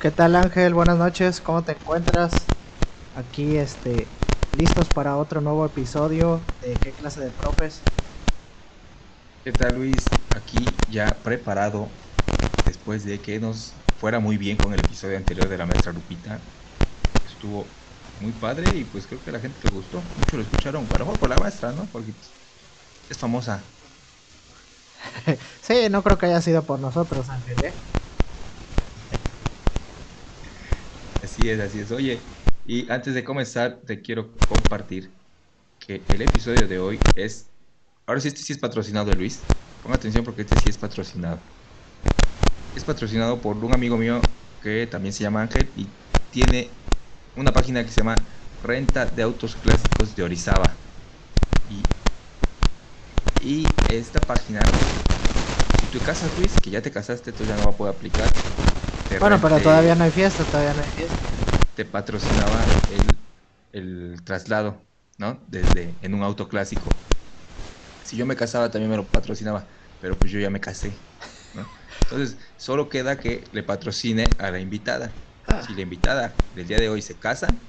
¿Qué tal Ángel? Buenas noches, ¿cómo te encuentras? Aquí este listos para otro nuevo episodio de qué clase de profes. ¿Qué tal Luis? Aquí ya preparado después de que nos fuera muy bien con el episodio anterior de la maestra Lupita. Estuvo muy padre y pues creo que a la gente le gustó. Mucho lo escucharon, a lo mejor por la maestra, ¿no? Porque es famosa. sí, no creo que haya sido por nosotros, Ángel, ¿eh? Así es, así es. Oye, y antes de comenzar, te quiero compartir que el episodio de hoy es. Ahora sí, este sí es patrocinado, Luis. Ponga atención porque este sí es patrocinado. Es patrocinado por un amigo mío que también se llama Ángel y tiene una página que se llama Renta de Autos Clásicos de Orizaba. Y, esta página, si tú casas, Luis, que ya te casaste, tú ya no va a poder aplicar. Bueno, pero todavía no hay fiesta, todavía no hay fiesta. te patrocinaba el, el traslado, ¿no? Desde en un auto clásico. Si yo me casaba también me lo patrocinaba, pero pues yo ya me casé, ¿no? Entonces, solo queda que le patrocine a la invitada. Si la invitada del día de hoy se casa,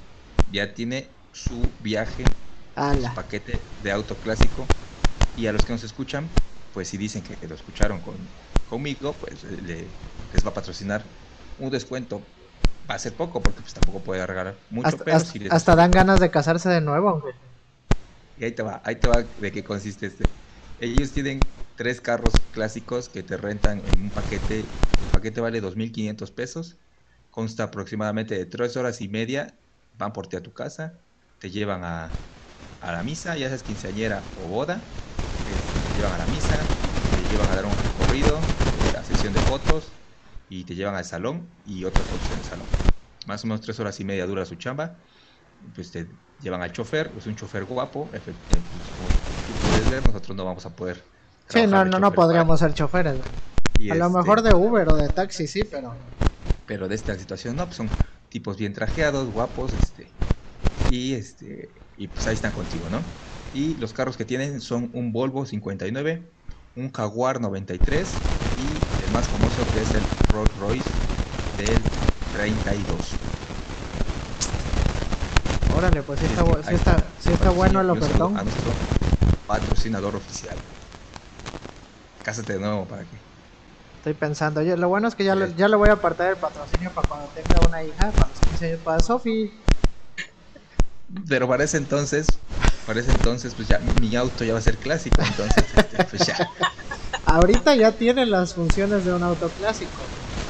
ya tiene su viaje, su paquete de auto clásico. Y a los que nos escuchan, pues si dicen que lo escucharon con, conmigo, pues le- les va a patrocinar un descuento. Va a ser poco porque pues tampoco puede regalar mucho, Hasta, pero hasta- si les- hasta dan ganas de casarse de nuevo. Y ahí te va, ahí te va de qué consiste este. Ellos tienen tres carros clásicos que te rentan en un paquete. El paquete vale 2.500 pesos. Consta aproximadamente de tres horas y media. Van por ti a tu casa. Te llevan a, a la misa, ya seas quinceañera o boda. eh, Te llevan a la misa. Te llevan a dar un recorrido. eh, La sesión de fotos. Y te llevan al salón y otras fotos en el salón. Más o menos tres horas y media dura su chamba pues te llevan al chofer, es un chofer guapo, pues, como tú puedes ver, nosotros no vamos a poder. Sí, no, no, no podríamos ser choferes. y A lo este, mejor de Uber o de taxi, sí, pero... Pero de esta situación no, pues son tipos bien trajeados, guapos, este, y este, y pues ahí están contigo, ¿no? Y los carros que tienen son un Volvo 59, un Jaguar 93 y el más famoso que es el Rolls Royce del 32. Órale, pues sí está, sí está, sí está bueno el ofertón. A nuestro patrocinador oficial. Cásate de nuevo para que. Estoy pensando, oye, lo bueno es que ya, le, ya le voy a apartar el patrocinio para cuando tenga una hija, para los 15 años, para Sofi. Pero para ese entonces, para ese entonces, pues ya mi auto ya va a ser clásico, entonces, este, pues ya. Ahorita ya tiene las funciones de un auto clásico,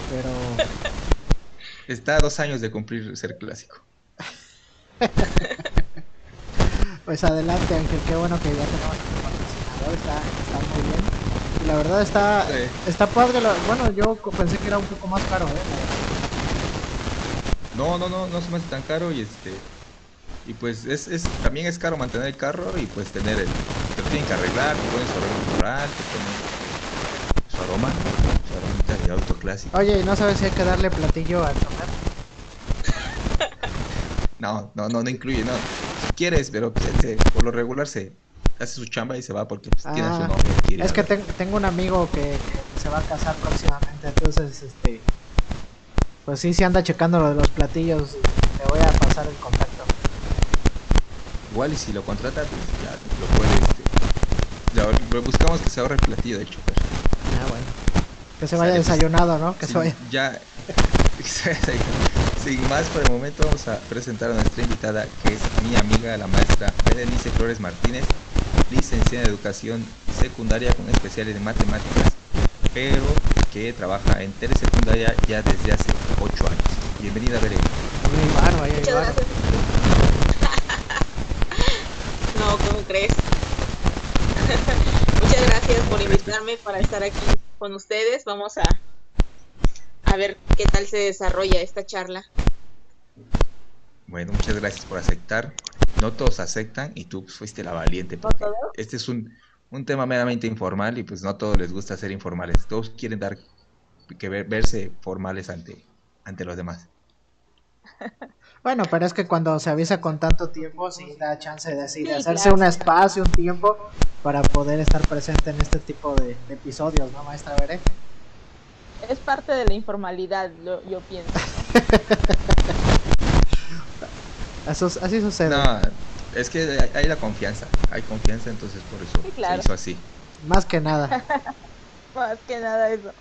pero... Está a dos años de cumplir ser clásico. Pues adelante, Ángel, qué bueno que ya tenemos un patrocinador, está, está muy bien. Y la verdad está, Sí. está padre, la- bueno, yo pensé que era un poco más caro, ¿eh? No, no, no, no se me hace tan caro y este. Y pues es, es, también es caro mantener el carro y pues tener el. Te lo tienen que arreglar, te ponen su floral, te ponen su aroma, de auto clásico. Oye, ¿y no sabes si hay que darle platillo al chofer? No, no, no, no incluye, no. Si quieres, pero pues, se- por lo regular se hace su chamba y se va porque pues, tiene a su Ah, quiere ir Es a que tengo un amigo que, que se va a casar próximamente, entonces, este... Pues sí, sí anda checando lo de los platillos, le voy a pasar el contacto. Igual y si lo contrata, pues ya lo puede. Este, ya, lo buscamos que se ahorre el platillo del chofer. Que se vaya pues, desayunado, ¿no? Que Sí, se vaya... Ya, sin más por el momento vamos a presentar a nuestra invitada que es mi amiga la maestra Berenice Flores Martínez, licenciada en educación secundaria con especiales en matemáticas, pero que trabaja en telesecundaria ya desde hace 8 años. Bienvenida Berenice. Muchas gracias. no, ¿cómo crees? Muchas gracias por invitarme para estar aquí con ustedes. Vamos a, a ver qué tal se desarrolla esta charla. Bueno, muchas gracias por aceptar. No todos aceptan y tú fuiste la valiente. Porque este es un, un tema meramente informal y pues no a todos les gusta ser informales. Todos quieren dar que verse formales ante, ante los demás. Bueno, pero es que cuando se avisa con tanto tiempo, sí da chance de, así, de hacerse un espacio, un tiempo para poder estar presente en este tipo de, episodios, ¿no, maestra Veré? Es parte de la informalidad, yo pienso. así sucede. No, es que hay, la confianza, hay confianza, entonces por eso se hizo así. Más que nada. Más que nada eso.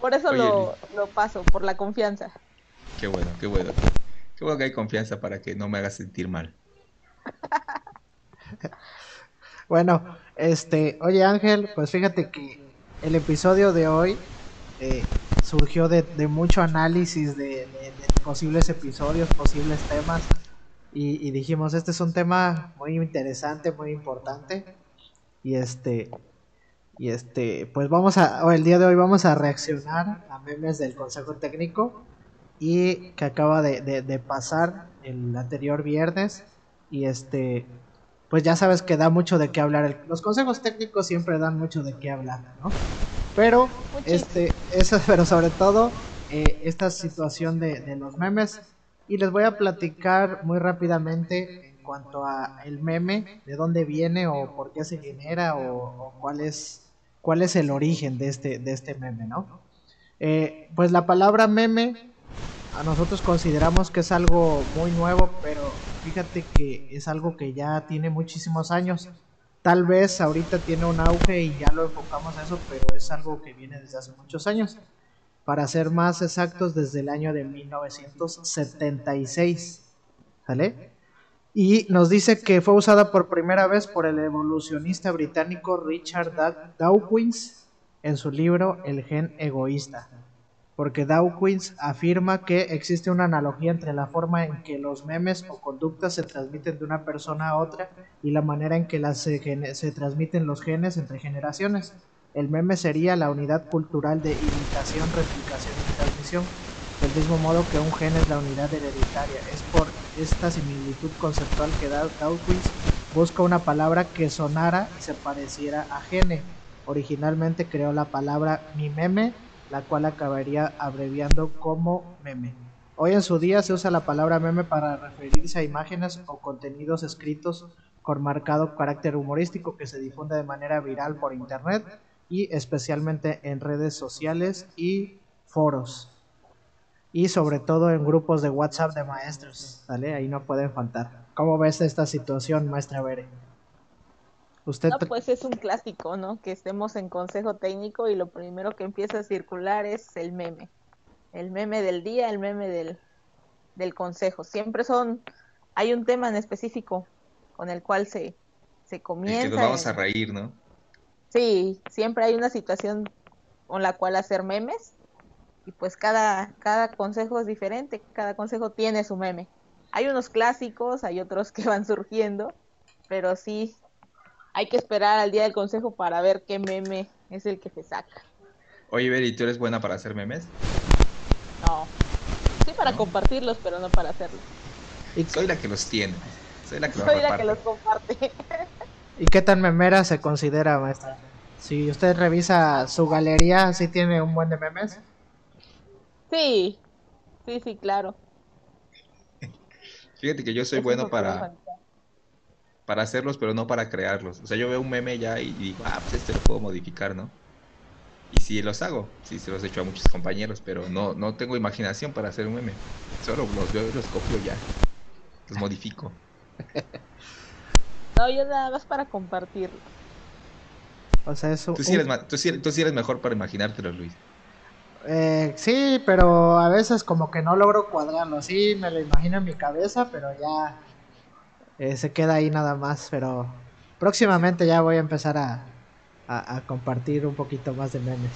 Por eso lo, lo paso, por la confianza. Qué bueno, qué bueno. Qué bueno que hay confianza para que no me hagas sentir mal. bueno, este, oye Ángel, pues fíjate que el episodio de hoy eh, surgió de, mucho análisis de, posibles episodios, posibles temas. Y, dijimos, este es un tema muy interesante, muy importante. Y este, y este, pues vamos a, el día de hoy vamos a reaccionar a memes del Consejo Técnico y que acaba de, pasar el anterior viernes. Y este, pues ya sabes que da mucho de qué hablar. Los consejos técnicos siempre dan mucho de qué hablar, ¿no? Pero, este, eso, pero sobre todo, eh, esta situación de, los memes. Y les voy a platicar muy rápidamente en cuanto a el meme, de dónde viene o por qué se genera o, cuál es cuál es el origen de este, de este meme, ¿no? Eh, pues la palabra meme a nosotros consideramos que es algo muy nuevo, pero fíjate que es algo que ya tiene muchísimos años. Tal vez ahorita tiene un auge y ya lo enfocamos a eso, pero es algo que viene desde hace muchos años. Para ser más exactos, desde el año de 1976. ¿Sale? Y nos dice que fue usada por primera vez por el evolucionista británico Richard Dawkins en su libro El gen egoísta porque Dawkins afirma que existe una analogía entre la forma en que los memes o conductas se transmiten de una persona a otra y la manera en que las se, transmiten los genes entre generaciones. El meme sería la unidad cultural de imitación, replicación y transmisión, del mismo modo que un gen es la unidad hereditaria. Es por esta similitud conceptual que Dawkins busca una palabra que sonara y se pareciera a gene. Originalmente creó la palabra mi meme la cual acabaría abreviando como meme. Hoy en su día se usa la palabra meme para referirse a imágenes o contenidos escritos con marcado carácter humorístico que se difunde de manera viral por internet y especialmente en redes sociales y foros. Y sobre todo en grupos de WhatsApp de maestros. Ahí no pueden faltar. ¿Cómo ves esta situación, maestra Bere? Usted... No, pues es un clásico, ¿no? Que estemos en consejo técnico y lo primero que empieza a circular es el meme. El meme del día, el meme del, del consejo. Siempre son, hay un tema en específico con el cual se, se comienza. Es que nos vamos a reír, ¿no? Sí, siempre hay una situación con la cual hacer memes y pues cada, cada consejo es diferente, cada consejo tiene su meme. Hay unos clásicos, hay otros que van surgiendo, pero sí, hay que esperar al día del consejo para ver qué meme es el que se saca. Oye, Beri, ¿tú eres buena para hacer memes? No. Sí para compartirlos, pero no para hacerlos. Soy la que los tiene. Soy la que, Soy la que los comparte. ¿Y qué tan memera se considera, maestra? Si usted revisa su galería, ¿sí tiene un buen de memes? Sí, sí, sí, claro. Fíjate que yo soy bueno para, para hacerlos, pero no para crearlos. O sea, yo veo un meme ya y digo, ah, pues este lo puedo modificar, ¿no? Y sí los hago, sí se los he hecho a muchos compañeros, pero no, no tengo imaginación para hacer un meme. Solo los veo y los copio ya. Los modifico. No, yo nada más para compartirlo. O sea, eso... Tú sí eres, tú sí, tú sí eres mejor para imaginártelo, Luis. Eh, sí, pero a veces como que no logro cuadrarlo. Sí, me lo imagino en mi cabeza, pero ya eh, se queda ahí nada más, pero próximamente ya voy a empezar a, compartir un poquito más de memes.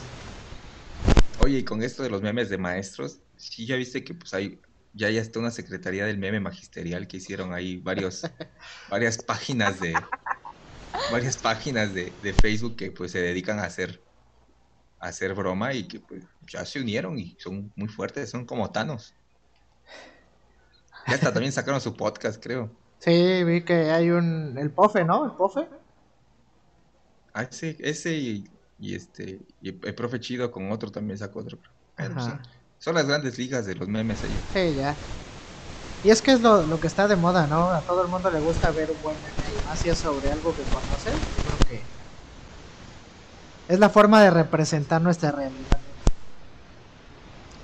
Oye, y con esto de los memes de maestros, sí ya viste que pues hay, ya ya está una secretaría del meme magisterial que hicieron ahí varios, varias páginas de varias páginas de, Facebook que pues se dedican a hacer hacer broma y que pues ya se unieron y son muy fuertes, son como Thanos. Ya hasta también sacaron su podcast, creo. Sí, vi que hay un. El POFE, ¿no? El POFE. Ah, ese, ese y, y este. Y el profe chido con otro también sacó otro. Ajá. son las grandes ligas de los memes ellos. Sí, ya. Y es que es lo, lo que está de moda, ¿no? A todo el mundo le gusta ver un buen meme y más si es sobre algo que conoce. Yo creo que es la forma de representar nuestra realidad.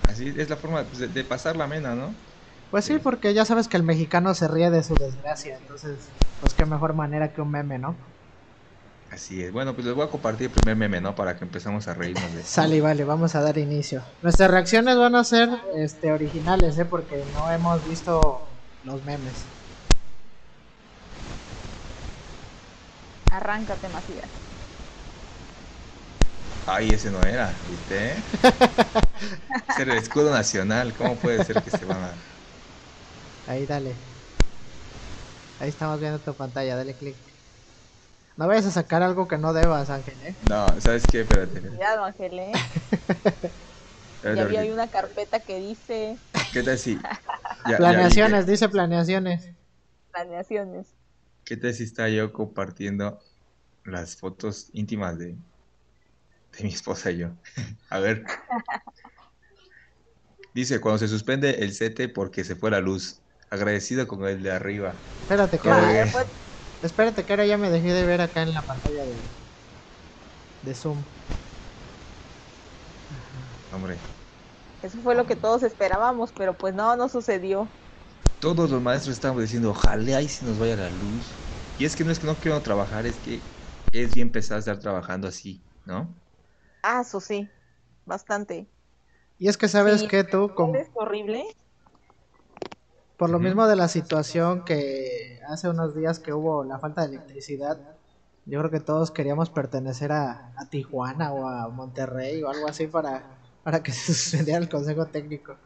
Así es la forma pues, de, de pasar la mena, ¿no? Pues sí, porque ya sabes que el mexicano se ríe de su desgracia, entonces, pues qué mejor manera que un meme, ¿no? Así es. Bueno, pues les voy a compartir el primer meme, ¿no? Para que empezamos a reírnos de Sale y vale, vamos a dar inicio. Nuestras reacciones van a ser este, originales, ¿eh? Porque no hemos visto los memes. Arráncate, Macías. Ay, ese no era, ¿viste? Ese era el escudo nacional. ¿Cómo puede ser que se van a.? Ahí, dale. Ahí estamos viendo tu pantalla, dale clic. No vayas a sacar algo que no debas, Ángel, ¿eh? No, ¿sabes qué? Espérate. Cuidado, Ángel, ¿eh? espérate, Ya vi porque- ahí una carpeta que dice ¿Qué tal si.? ya- ya planeaciones, dice planeaciones. planeaciones. ¿Qué tal si está yo compartiendo las fotos íntimas de, de mi esposa y yo? A ver. Dice, cuando se suspende el sete porque se fue la luz. Agradecido con el de arriba. Espérate que Ah, ahora, espérate que ahora ya me dejé de ver acá en la pantalla de, de Zoom. Hombre, Eso fue lo que todos esperábamos, pero pues no, no sucedió. todos los maestros estábamos diciendo, ojalá y si nos vaya la luz. Y es que no es que no quiero trabajar, es que es bien pesado estar trabajando así, ¿no? Ah, eso sí, bastante. Y es que sabes Sí, que tú, como, Es horrible. Por lo mismo de la situación que hace unos días que hubo la falta de electricidad, yo creo que todos queríamos pertenecer a, a Tijuana o a Monterrey o algo así para, para que se suspendiera el consejo técnico.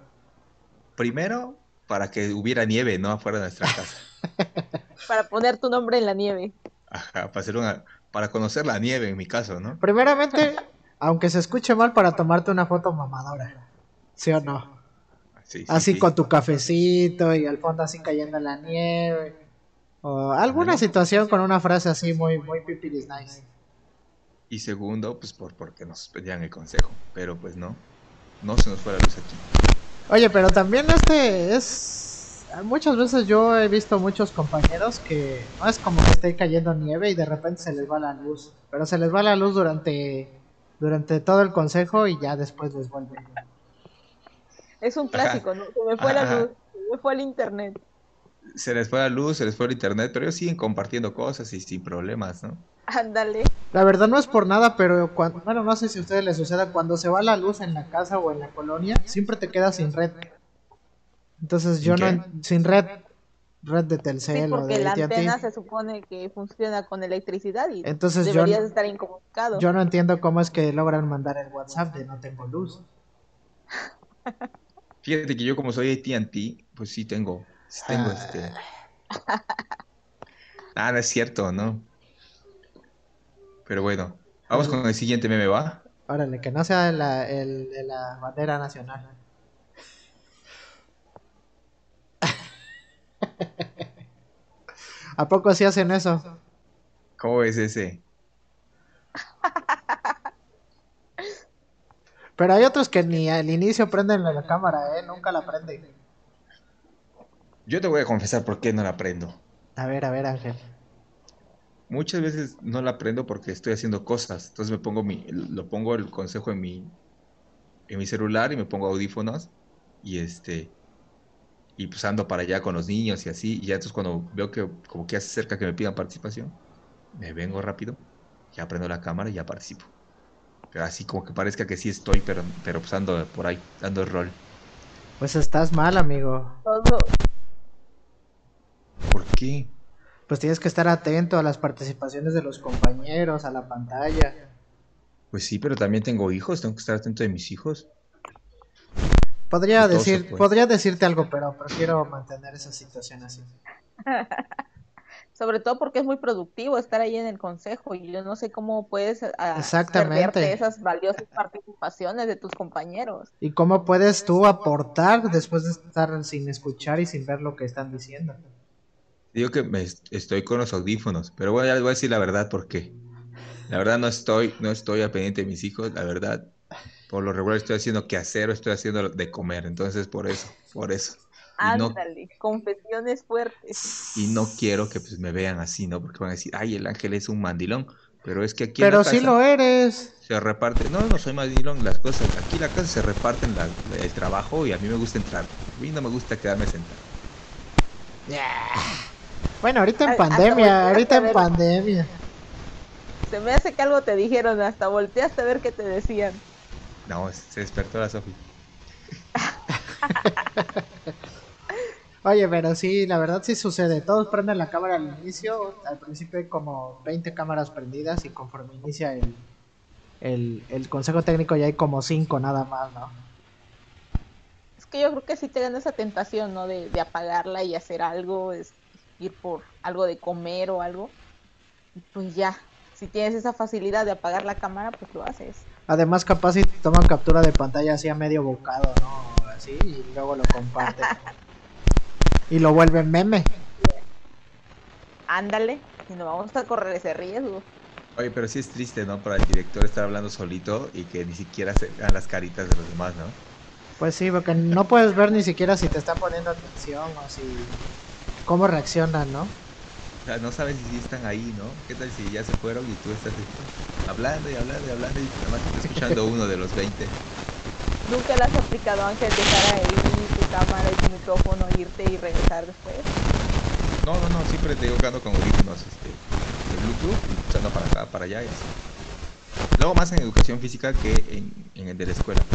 Primero, para que hubiera nieve, ¿no? Afuera de nuestra casa. Para poner tu nombre en la nieve. Ajá, para, hacer una, para conocer la nieve en mi caso, ¿no? Primeramente, aunque se escuche mal, para tomarte una foto mamadora. ¿Sí o no? Sí, sí, Así sí. con tu cafecito y al fondo así cayendo la nieve. O alguna situación con una frase así muy, muy pipiris nice. Y segundo, pues por porque nos suspendían el consejo. Pero pues no, no se nos fue la luz aquí. Oye, pero también este es... Muchas veces yo he visto muchos compañeros que no es como que esté cayendo nieve y de repente se les va la luz. Pero se les va la luz durante, durante todo el consejo y ya después les vuelve. Es un clásico, ¿no? Se me fue Ajá. la luz, se me fue el internet. Se les fue la luz, se les fue el internet, pero ellos siguen compartiendo cosas y sin problemas, ¿no? Ándale. La verdad no es por nada, pero cuando, bueno, no sé si a ustedes les suceda, cuando se va la luz en la casa o en la colonia, siempre te quedas sin red. Entonces yo ¿Sin no, sin red, red de Sí, Telcel o porque de la antena se supone que funciona con electricidad y Entonces deberías estar incomunicado. yo no entiendo cómo es que logran mandar el WhatsApp de no tengo luz. Fíjate que yo como soy AT&T, pues sí tengo, sí tengo Ah. este... Ah, no es cierto, ¿no? Pero bueno, vamos con el siguiente meme, ¿va? Órale, que no sea la, el, de la bandera nacional. ¿A poco sí hacen eso? ¿Cómo es ese? Pero hay otros que ni al inicio prenden la, la cámara, ¿eh? Nunca la prenden. Yo te voy a confesar por qué no la prendo. A ver, a ver, Ángel. Muchas veces no la prendo porque estoy haciendo cosas. Entonces me pongo mi, lo pongo el consejo en mi, en mi celular y me pongo audífonos y este y pues ando para allá con los niños y así. Y ya entonces cuando veo que como que hace cerca que me pidan participación, me vengo rápido, ya prendo la cámara y ya participo. Pero así como que parezca que sí estoy, pero, pero pues ando por ahí, dando el rol. Pues estás mal, amigo. Todo, ¿Por qué? Pues tienes que estar atento a las participaciones de los compañeros, a la pantalla. Pues sí, pero también tengo hijos, tengo que estar atento de mis hijos. Podría decir, pues. podría decirte algo, pero prefiero mantener esa situación así. Sobre todo porque es muy productivo estar ahí en el consejo y yo no sé cómo puedes ah, Exactamente. perderte esas valiosas participaciones de tus compañeros. ¿Y cómo puedes tú aportar después de estar sin escuchar y sin ver lo que están diciendo? Digo que me est- estoy con los audífonos, pero voy a, voy a decir la verdad porque la verdad no estoy, no estoy al pendiente de mis hijos, la verdad, por lo regular estoy haciendo quehacer o estoy haciendo de comer, entonces por eso, por eso. No, Ándale, confesiones fuertes. y no quiero que pues me vean así, ¿no? Porque van a decir, ay, el ángel es un mandilón, pero es que aquí en Pero la sí casa lo eres. se reparte, no, no soy mandilón, las cosas, aquí en la casa se reparten la- el trabajo y a mí me gusta entrar, a mí no me gusta quedarme sentado. Bueno, ahorita en pandemia, ahorita en ver. pandemia. Se me hace que algo te dijeron, hasta volteaste a ver qué te decían. No, se despertó la Sofi. Oye, pero sí, la verdad sí sucede. Todos prenden la cámara al inicio. Al principio hay como 20 cámaras prendidas y conforme inicia el, el, el consejo técnico ya hay como 5 nada más, ¿no? Es que yo creo que sí te dan esa tentación, ¿no? De, de apagarla y hacer algo, es ir por algo de comer o algo. Y pues ya, si tienes esa facilidad de apagar la cámara, pues lo haces. Además, capaz si toman captura de pantalla así a medio bocado, ¿no? Así, y luego lo comparten. y lo vuelven meme. Ándale, y no vamos a correr ese riesgo. Oye, pero sí es triste, ¿no? Para el director estar hablando solito y que ni siquiera se vean las caritas de los demás, ¿no? Pues sí, porque no puedes ver ni siquiera si te están poniendo atención o si... cómo reaccionan, ¿no? O sea, no sabes si están ahí, ¿no? ¿Qué tal si ya se fueron y tú estás hablando y hablando y hablando y nada más te está escuchando uno de los 20? Nunca le has aplicado Ángel dejar ahí tu cámara y tu micrófono, irte y regresar después. No, no, no, siempre te digo que ando con audífonos este, de Bluetooth, y escuchando para acá, para allá y así. Luego más en educación física que en, en el de la escuela.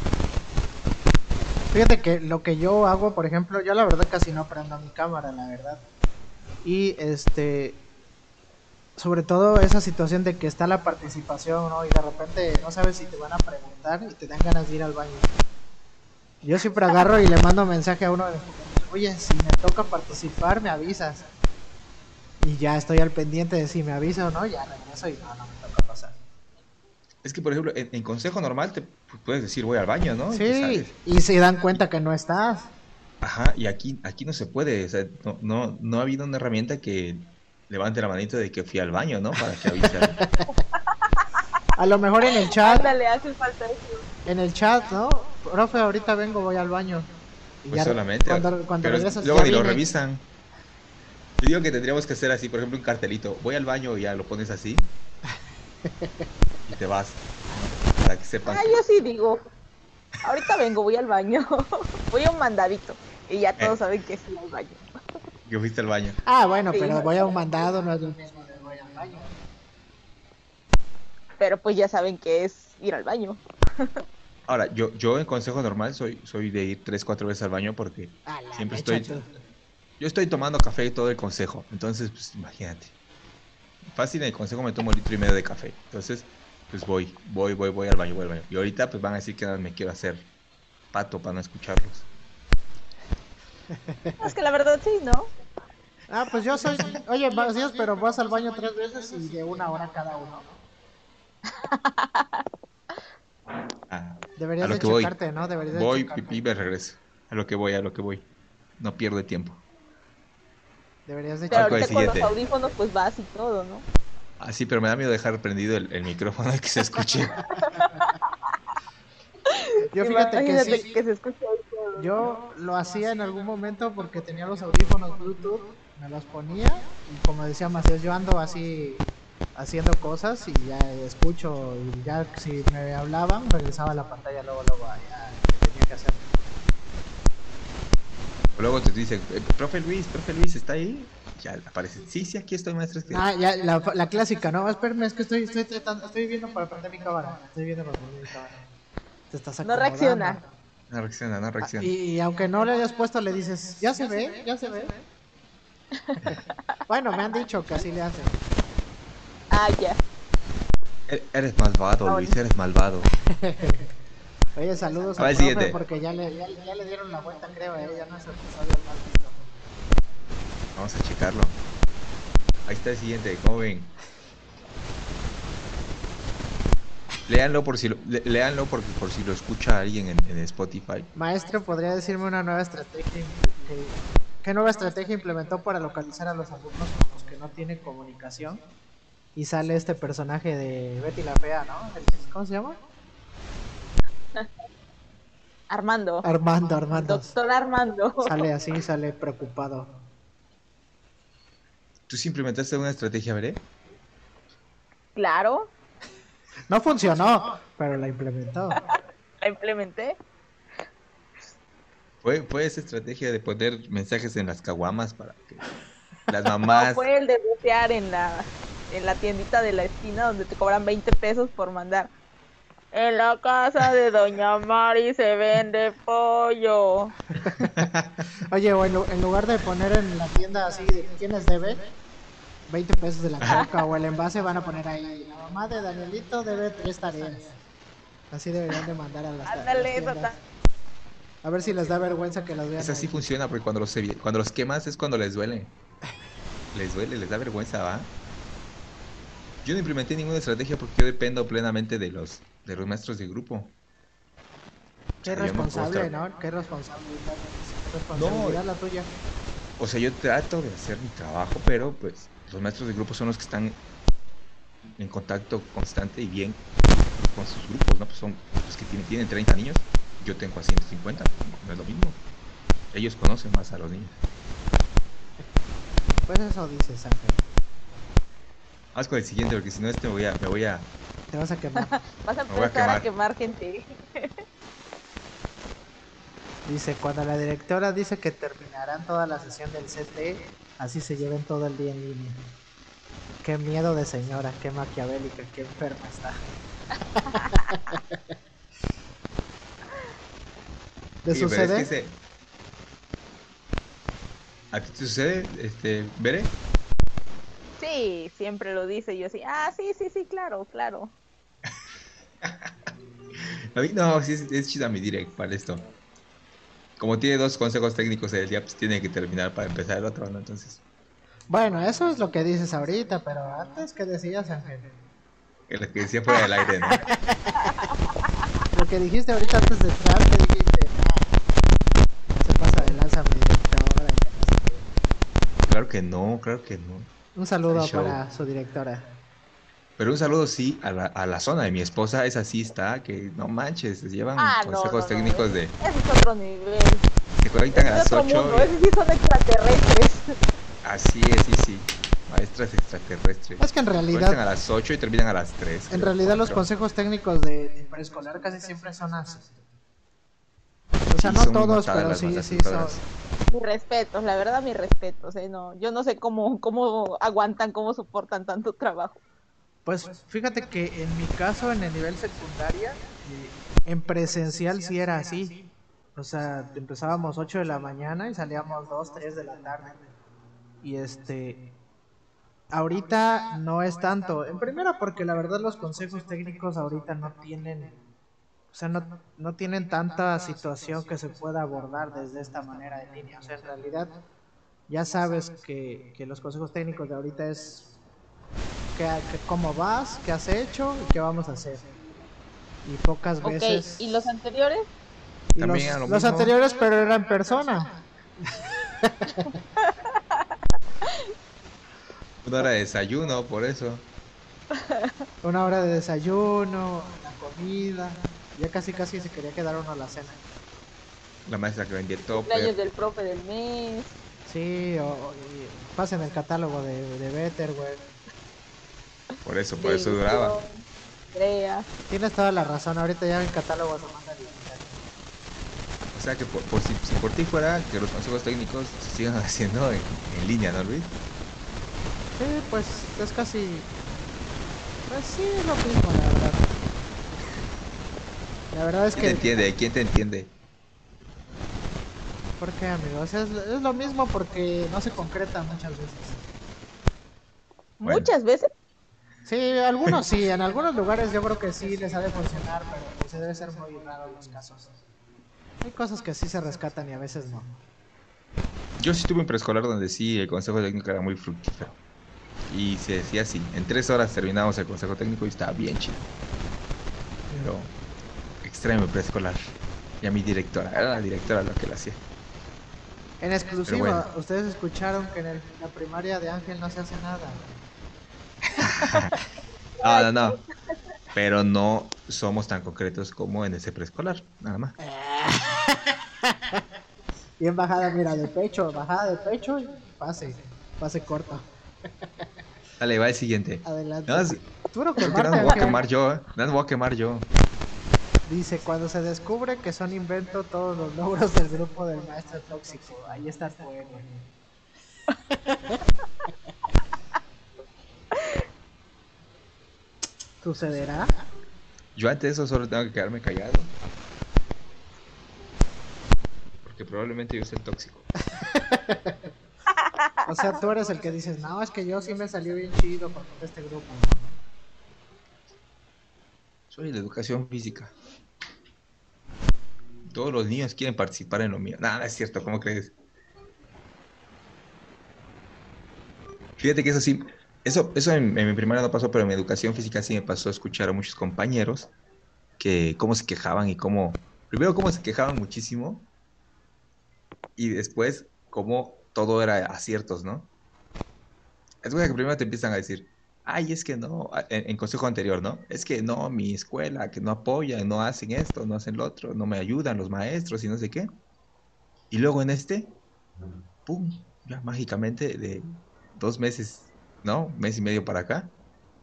Fíjate que lo que yo hago, por ejemplo, yo la verdad casi no prendo mi cámara, la verdad. Y este, sobre todo esa situación de que está la participación, ¿no? Y de repente no sabes si te van a preguntar y te dan ganas de ir al baño. Yo siempre agarro y le mando mensaje a uno de compañeros, oye, si me toca participar, me avisas. Y ya estoy al pendiente de si me avisa o no, ya regreso y no, no me toca pasar. Es que, por ejemplo, en, en consejo normal te pu- puedes decir voy al baño, ¿no? Y Sí, sales. y se dan cuenta que no estás. Ajá, y aquí, aquí no se puede, o sea, no, no, no ha habido una herramienta que levante la manito de que fui al baño, ¿no? Para que avise. a- lo mejor en el chat Ándale, hace falta eso. en el chat, ¿no? Profe, ahorita vengo, voy al baño. Y Pues ya solamente. Cuando, cuando pero regresas, luego ni lo revisan. Yo digo que tendríamos que hacer así, por ejemplo, un cartelito. Voy al baño y ya lo pones así. y te vas. Para que sepan. Ah, yo sí digo. Ahorita vengo, voy al baño. voy a un mandadito. Y ya todos Eh. saben que sí al baño. Que fuiste al baño. Ah, bueno, Sí. pero voy a un mandado, no es lo mismo de voy al baño. Pero pues ya saben que es ir al baño. Ahora, yo, yo en consejo normal soy, soy de ir tres, cuatro veces al baño porque Siempre estoy- tú. yo estoy tomando café todo el consejo. Entonces, pues imagínate. Fácil en el consejo me tomo litro y medio de café. Entonces, pues voy, voy, voy, voy al baño, voy al baño. Y ahorita pues van a decir que nada me quiero hacer pato para no escucharlos. Es que la verdad sí, ¿no? Ah, pues yo soy. Oye, vacíos, pero vas al baño tres veces y de una hora cada uno. Ah, Deberías de voy. checarte, ¿no? Deberías de voy, checarte. pipí, me regreso. A lo que voy, a lo que voy. No pierdo el tiempo. Deberías de Pero ahorita con los audífonos pues vas y todo, ¿no? Ah, sí, pero me da miedo dejar prendido el, el micrófono que se escuche. Yo fíjate que sí. que se escucha todo. Yo lo hacía en algún momento porque tenía los audífonos Bluetooth, me los ponía y como decía Macías, yo ando así haciendo cosas y ya escucho y ya si me hablaban regresaba a la pantalla luego luego a ya, que tenía que hacer. Luego te dicen, "Eh, profe Luis, profe Luis, ¿está ahí? Ya aparece. Sí, sí, aquí estoy, maestro. que- Ah, ya la, la clásica, no, espérame, es que estoy estoy tratando- estoy viendo para prender mi cámara, estoy viendo para prender mi cámara. Te estás No reacciona. No reacciona, no Ah, reacciona. Y, y aunque no le hayas puesto le dices, ya se ve, ya se ve. Bueno, me han dicho que así le hacen. Ah, ya. E- Eres malvado, Ah, Luis, eres malvado. Oye, saludos al el profe porque ya le, ya, ya le dieron la vuelta, creo, ¿eh? ya no es episodio más visto. Vamos a checarlo. Ahí está el siguiente, ¿cómo ven? Léanlo por si lo, le- léanlo porque por si lo escucha alguien en, en Spotify. Maestro, ¿podría decirme una nueva estrategia? que- ¿Qué nueva estrategia implementó para localizar a los alumnos con los que no tienen comunicación? Y sale este personaje de Betty la Fea, ¿no? ¿Cómo se llama? Armando. Armando, Armando. Doctor Armando. Sale así, sale preocupado. ¿Tú sí implementaste una estrategia, veré? Claro, No funcionó, pero la implementó. la implementé. Fue, fue esa estrategia de poner mensajes en las caguamas para que las No, mamás... fue el de bucear en la, en la tiendita de la esquina donde te cobran 20 pesos por mandar. En la casa de Doña Mari se vende pollo. Oye, o en, lu- en lugar de poner en la tienda así de quiénes debe, 20 pesos de la coca o el envase van a poner ahí. La mamá de Danielito debe tres tareas. Así deberían de mandar a las, a las Ándale, eso tiendas. ta- A ver si les da vergüenza que las vean. Esa sí funciona porque cuando los, cuando los quemas es cuando les duele. Les duele, les da vergüenza, ¿va? Yo no implementé ninguna estrategia porque yo dependo plenamente de los, de los maestros de grupo. Qué responsable, ¿no? Qué responsabilidad. Qué responsabilidad la tuya. O sea, yo trato de hacer mi trabajo, pero pues los maestros de grupo son los que están en contacto constante y bien con sus grupos, ¿no? Pues son los que tienen, tienen 30 niños, yo tengo a 150, no es lo mismo. Ellos conocen más a los niños. Pues eso dices, Ángel. Vamos con el siguiente, porque si no este me voy a, me voy a, Te vas a quemar. Vas a empezar a quemar. quemar gente. Dice, cuando la directora dice que terminarán toda la sesión del CT, así se lleven todo el día en línea. Qué miedo de señora, qué maquiavélica, qué enferma está. ¿De Oye, pero es sucede? que se- ¿A ti te sucede, este, Bere? Sí, siempre lo dice. Yo sí, ah, sí, sí, sí, claro, claro. A mí no, sí es, es chida mi direct para esto. Como tiene dos consejos técnicos del día, pues tiene que terminar para empezar el otro, ¿no? Entonces, Bueno, eso es lo que dices ahorita, pero antes, ¿qué decías, Ángel? que lo que decía fuera del aire, ¿no? Lo que dijiste ahorita antes de entrar, que dijiste, "Ah, se pasa de lanza mi directora. y que no sé qué". Claro que no, claro que no. Un saludo para su directora. Pero un saludo sí a la, a la zona de mi esposa, esa sí está, que no manches, se llevan Ah, no, consejos no, no, técnicos ese- de... Ese es otro nivel. Se conectan a Es las otro 8. mundo. Esos sí son extraterrestres. Así es, sí, sí. Maestras extraterrestres. Es que en Conectan a realidad, las 8 y terminan a las 3. en realidad los consejos técnicos de, de preescolar casi siempre son así. O sea, Sí, no todos, pero sí, sí son. Mis respetos, la verdad, mis respetos. ¿eh? No, yo no sé cómo, cómo aguantan, cómo soportan tanto trabajo. Pues fíjate que en mi caso, en el nivel secundaria, eh, en presencial sí era así. O sea, empezábamos 8 de la mañana y salíamos 2, 3 de la tarde. Y este. Ahorita no es tanto. En primera, porque la verdad los consejos técnicos ahorita no tienen. O sea, no, no tienen tanta situación que se pueda abordar desde esta manera de línea. O sea, en realidad, ya sabes que, que los consejos técnicos de ahorita es qué, qué- cómo vas, qué has hecho y qué vamos a hacer. Y pocas Ok, veces. ¿y los anteriores? y También los, a lo los mismo. anteriores, pero era en persona. Una hora de desayuno, por eso. Una hora de desayuno, la comida. Ya casi casi se quería quedar uno a la cena. La maestra que vendía Cumpleaños topper. del profe del mes. Sí, o, o- pasen el catálogo de, de Betterware. Por eso, por eso duraba. Andrea. Tienes toda la razón, ahorita ya el catálogo se manda digital. O sea que por, por si, si por ti fuera, que los consejos técnicos se sigan haciendo en, en línea, ¿no, Luis? Sí, pues es casi. Pues sí, es lo mismo, la verdad. La verdad es ¿Quién te que. entiende? ¿Quién te entiende? ¿Por qué, amigos? Es, es lo mismo porque no se concreta muchas veces. Bueno. Muchas veces. Sí, algunos sí, en algunos lugares yo creo que sí les ha de funcionar, pero pues debe ser muy raro los casos. Hay cosas que sí se rescatan y a veces no. Yo sí tuve un preescolar donde sí el consejo técnico era muy fructífero. Y se decía así, en tres horas terminamos el consejo técnico y estaba bien chido. Pero extremo preescolar. Y a mi directora, era la directora lo que lo hacía. En exclusiva, ustedes escucharon que en el- la primaria de Ángel no se hace nada. No, no, no. Pero no somos tan concretos como en ese preescolar, nada más. Bien bajada, mira, de pecho, bajada de pecho y pase, pase corto. Dale, va el siguiente. Adelante. No, es- Puro creo que quemarte, no me voy a quemar yo, ¿eh? No voy a quemar yo. Dice, cuando se descubre que son invento todos los logros del grupo del maestro tóxico. Ahí está el poema. ¿Sucederá? Yo ante eso solo tengo que quedarme callado. Porque probablemente yo sea el tóxico. O sea, tú eres el que dices, no, es que yo sí me salió bien chido con este grupo. Soy de educación física. Todos los niños quieren participar en lo mío. Nada, es cierto, ¿cómo crees? Fíjate que eso sí, eso, eso en, mi primaria no pasó, pero en mi educación física sí me pasó a escuchar a muchos compañeros que cómo se quejaban y cómo, primero cómo se quejaban muchísimo y después cómo todo era aciertos, ¿no? Es cosa que primero te empiezan a decir, ay, es que no, en, consejo anterior, ¿no? Es que no, mi escuela, que no apoyan, no hacen esto, no hacen lo otro, no me ayudan los maestros y no sé qué. Y luego en este, ¡pum! Ya mágicamente de dos meses, ¿no? Mes y medio para acá,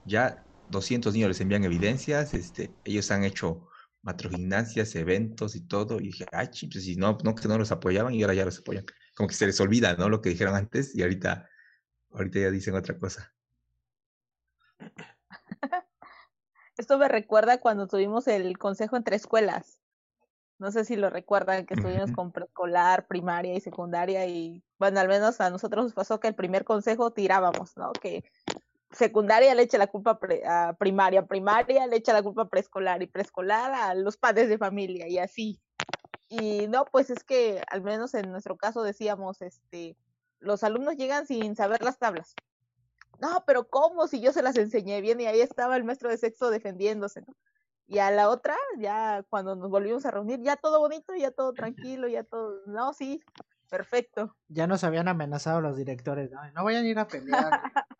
ya 200 niños les envían evidencias, este, ellos han hecho matrogimnasias, eventos y todo, y dije, ay, pues si no, no, que no los apoyaban y ahora ya los apoyan. Como que se les olvida, ¿no? Lo que dijeron antes y ahorita, ahorita ya dicen otra cosa. Esto me recuerda cuando tuvimos el consejo entre escuelas. No sé si lo recuerdan, que estuvimos con preescolar, primaria y secundaria y bueno, al menos a nosotros nos pasó que el primer consejo tirábamos, ¿no? Que secundaria le echa la culpa a primaria, primaria le echa la culpa a preescolar y preescolar a los padres de familia y así. Y no, pues es que al menos en nuestro caso decíamos, este, los alumnos llegan sin saber las tablas. No, pero ¿cómo? Si yo se las enseñé bien y ahí estaba el maestro de sexto defendiéndose, ¿no? Y a la otra, ya cuando nos volvimos a reunir, ya todo bonito, ya todo tranquilo, ya todo, no, sí, perfecto. Ya nos habían amenazado los directores, ¿no? No vayan a ir a pelear.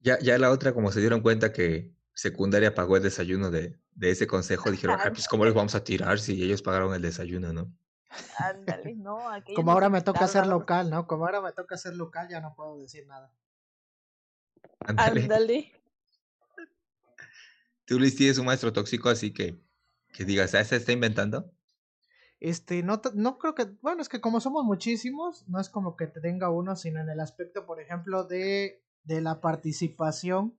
Ya, ya la otra, como se dieron cuenta que secundaria pagó el desayuno de, de ese consejo, dijeron, ah, pues cómo les vamos a tirar si ellos pagaron el desayuno, ¿no? Ándale, no, aquellos Como ahora me toca ser local, ¿no? Como ahora me toca ser local, ya no puedo decir nada. Ándale. Tú, Luis, tienes un maestro tóxico, así que, que digas, ¿ah, se está inventando? Este, no, no creo que, bueno, es que como somos muchísimos, no es como que te tenga uno, sino en el aspecto, por ejemplo, de, de la participación,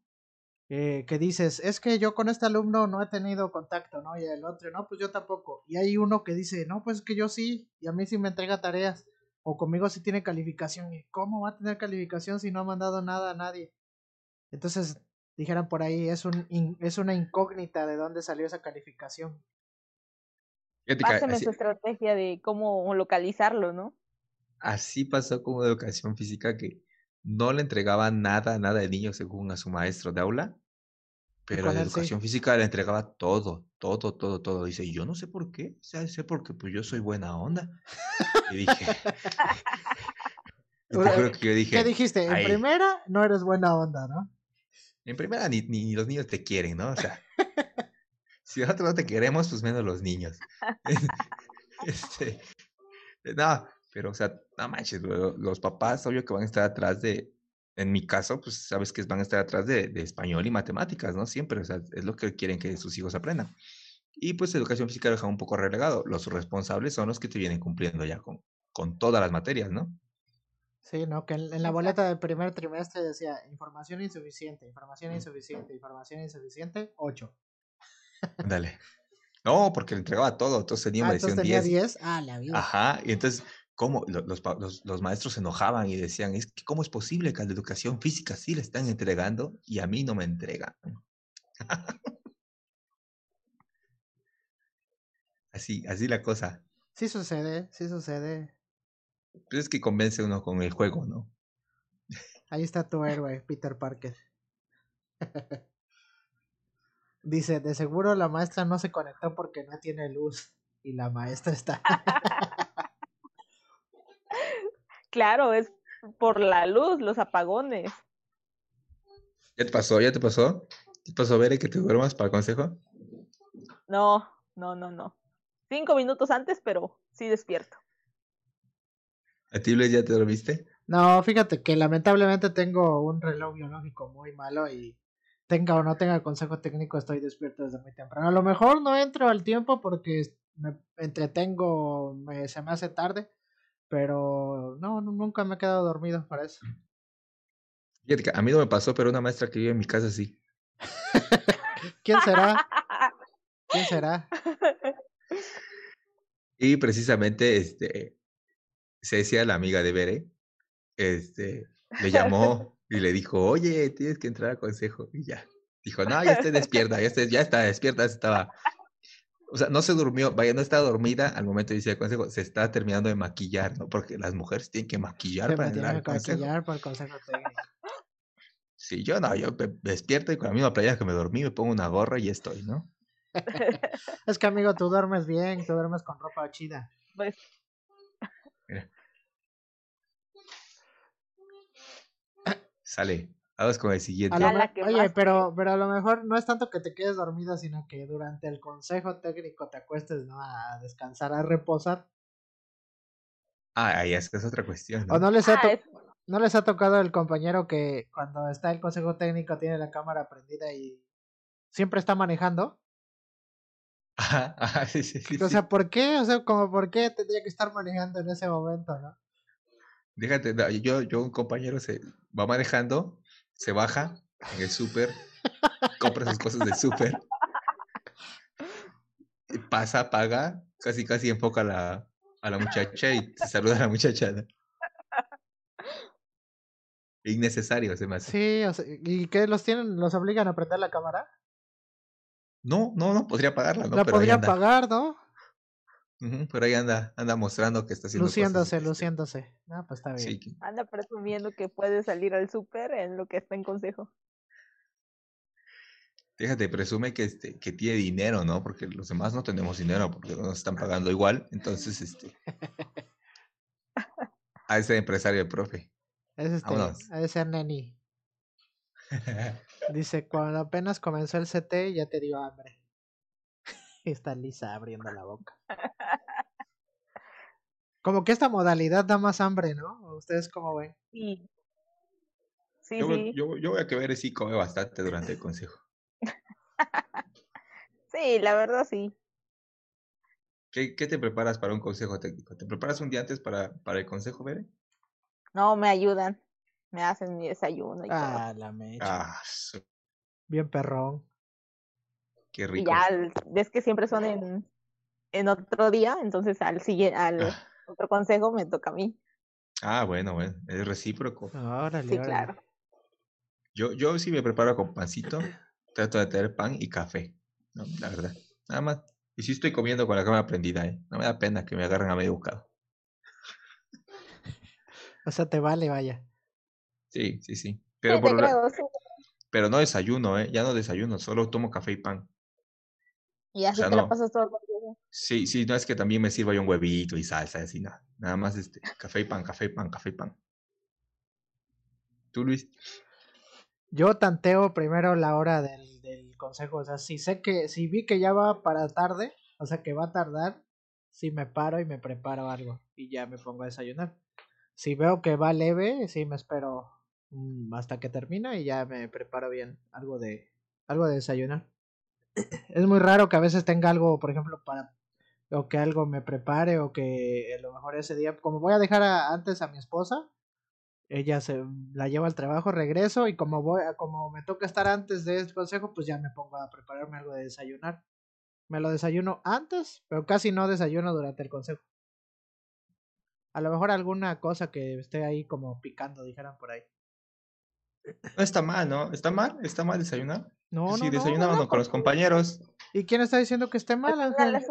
eh, que dices, es que yo con este alumno no he tenido contacto, ¿no? Y el otro, no, pues yo tampoco. Y hay uno que dice, no, pues es que yo sí, y a mí sí me entrega tareas, o conmigo sí tiene calificación, y ¿cómo va a tener calificación si no ha mandado nada a nadie? Entonces, dijeran por ahí, es, un, in- es una incógnita de dónde salió esa calificación. Así, su estrategia de cómo localizarlo, ¿no? así pasó con educación física que no le entregaba nada, nada de niño según a su maestro de aula, pero de él sí. educación física le entregaba todo, todo, todo, todo. Dice, yo no sé por qué, sea, sé porque pues yo soy buena onda. Y dije, y te juro que yo dije, ¿Qué dijiste? En primera, no eres buena onda, ¿no? En primera, ni, ni, ni los niños te quieren, ¿no? O sea, si nosotros no te queremos, pues menos los niños. este, no, pero, o sea, no manches, lo- los papás, obvio que van a estar atrás de, en mi caso, pues sabes que van a estar atrás de, de español y matemáticas, ¿no? Siempre, o sea, es lo que quieren que sus hijos aprendan. Y pues educación física lo deja un poco relegado. Los responsables son los que te vienen cumpliendo ya con, con todas las materias, ¿no? Sí, ¿no? Que en, en la boleta del primer trimestre decía información insuficiente, información Mm. insuficiente, información insuficiente, 8. Ándale. No, porque le entregaba todo, entonces tenía Ah, 10. 10. Ah, la vida. Ajá, y entonces, ¿cómo? Lo- Los, los, los maestros se enojaban y decían, es que ¿cómo es posible que a la educación física sí le están entregando y a mí no me entregan? Así, así la cosa. Sí sucede, sí sucede. Pues es que convence uno con el juego, ¿no? Ahí está tu héroe, Peter Parker. Dice, de seguro la maestra no se conectó porque no tiene luz. Y la maestra está. claro, es por la luz, los apagones. ¿Ya te pasó? ¿Ya te pasó? ¿Te pasó, Bere, que te duermas para el consejo? No, no, no, no. Cinco minutos antes, pero sí despierto. ¿A ti, Luis, ya te dormiste? No, fíjate que lamentablemente tengo un reloj biológico muy malo y tenga o no tenga consejo técnico, estoy despierto desde muy temprano. A lo mejor no entro al tiempo porque me entretengo, me, se me hace tarde, pero no, nunca me he quedado dormido para eso. a mí no me pasó, pero una maestra que vive en mi casa sí. ¿Quién será? ¿Quién será? Y precisamente, este, decía la amiga de Bere, este, le llamó y le dijo, oye, tienes que entrar al consejo. Y ya, dijo, no, ya estoy despierta, ya, estoy, ya está despierta, estaba. O sea, no se durmió, vaya, no estaba dormida al momento de irse al consejo, se está terminando de maquillar, ¿no? Porque las mujeres tienen que maquillar para entrar al consejo. maquillar para el consejo. Sí, yo no, yo me despierto y con la misma playa que me dormí, me pongo una gorra y estoy, ¿no? es que amigo, tú duermes bien, tú duermes con ropa chida. Pues. Mira. Sale, vamos con el siguiente. oye, pero, pero a lo mejor no es tanto que te quedes dormido, sino que durante el consejo técnico te acuestes ¿no? a descansar, a reposar. Ah, ahí es que es otra cuestión. ¿O no les, ha ah, no les ha tocado el compañero que cuando está el consejo técnico tiene la cámara prendida y siempre está manejando? Ajá, sí, sí, sí, o sea, ¿por qué? O sea, como por qué tendría que estar manejando en ese momento, ¿no? Déjate, yo, yo un compañero se va manejando, se baja en el súper, compra sus cosas del súper, pasa, paga, casi casi enfoca a la, a la muchacha y saluda a la muchacha. Innecesario se me hace. Sí, o sea, ¿y qué los tienen? ¿Los obligan a prender la cámara? No, no, no, podría pagarla, ¿no? La podría pagar, ¿no? Pero ahí anda, anda mostrando que está haciendo Luciéndose, luciéndose. Ah, pues está bien. Anda presumiendo que puede salir al súper en lo que está en consejo. Fíjate, presume que este, que tiene dinero, ¿no? Porque los demás no tenemos dinero porque no nos están pagando igual. Entonces, este. a ese empresario el profe. Es este, a ese neni. Dice, cuando apenas comenzó el CT ya te dio hambre. Está Lisa abriendo la boca. Como que esta modalidad da más hambre, ¿no? ¿Ustedes cómo ven? Sí. Sí, yo, sí. Yo, voy a que ver si come bastante durante el consejo. sí, la verdad sí. ¿Qué, ¿Qué, te preparas para un consejo técnico? ¿Te preparas un día antes para, para el consejo, Bere? No, me ayudan. Me hacen mi desayuno y ah, la mecha. Ah, Bien perrón. Qué rico. Y ya, ves que siempre son en, en otro día, entonces al siguiente, al ah. otro consejo me toca a mí. Ah, bueno, bueno, es recíproco. sí, claro. Yo, yo sí me preparo con pancito, trato de tener pan y café, no, la verdad. Nada más. Y sí estoy comiendo con la cámara prendida, ¿eh? No me da pena que me agarren a medio bocado. o sea, te vale, vaya. Sí, sí, sí. Pero, por pero no desayuno, ¿eh? Ya no desayuno, solo tomo café y pan. Y así te la pasas todo el día. Sí, sí, no es que también me sirva yo un huevito y salsa y así, nada. Nada más este, café y pan, café y pan, café y pan. ¿Tú, Luis? Yo tanteo primero la hora del, del consejo. O sea, si sé que, si vi que ya va para tarde, o sea que va a tardar, si me paro y me preparo algo y ya me pongo a desayunar. Si veo que va leve, sí me espero Mm, hasta que termina y ya me preparo bien algo de algo de desayunar. Es muy raro que a veces tenga algo, por ejemplo, para o que algo me prepare o que a lo mejor ese día, como voy a dejar antes a mi esposa, ella se la lleva al trabajo, regreso y como voy, como me toca estar antes de este consejo, pues ya me pongo a prepararme algo de desayunar. Me lo desayuno antes, pero casi no desayuno durante el consejo. A lo mejor alguna cosa que esté ahí como picando, dijeran por ahí. No está mal, ¿no? ¿Está mal? ¿Está mal desayunar? No, no. Si desayunábamos con los compañeros. ¿Y quién está diciendo que esté mal, Ángel?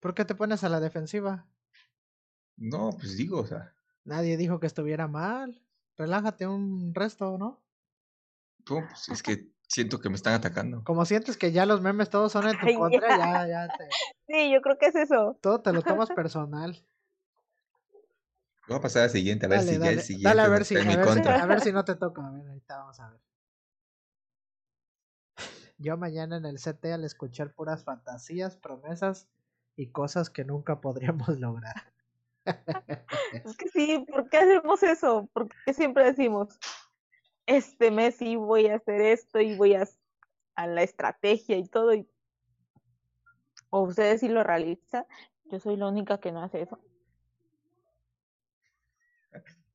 ¿Por qué te pones a la defensiva? No, pues digo, o sea. Nadie dijo que estuviera mal. relájate un resto, ¿no? Pues es que siento que me están atacando. Como sientes que ya los memes todos son en tu contra, ya, ya te... Sí, yo creo que es eso. Todo te lo tomas personal. Voy a pasar al siguiente, a ver si ya el siguiente dale a ver si, a ver, si, a ver si no te toca. A ver, ahorita vamos a ver. Yo mañana en el CT al escuchar puras fantasías, promesas y cosas que nunca podríamos lograr. es que sí, ¿por qué hacemos eso? Porque siempre decimos, este mes sí voy a hacer esto y voy a, a la estrategia y todo. Y... O ustedes sí lo realizan. Yo soy la única que no hace eso.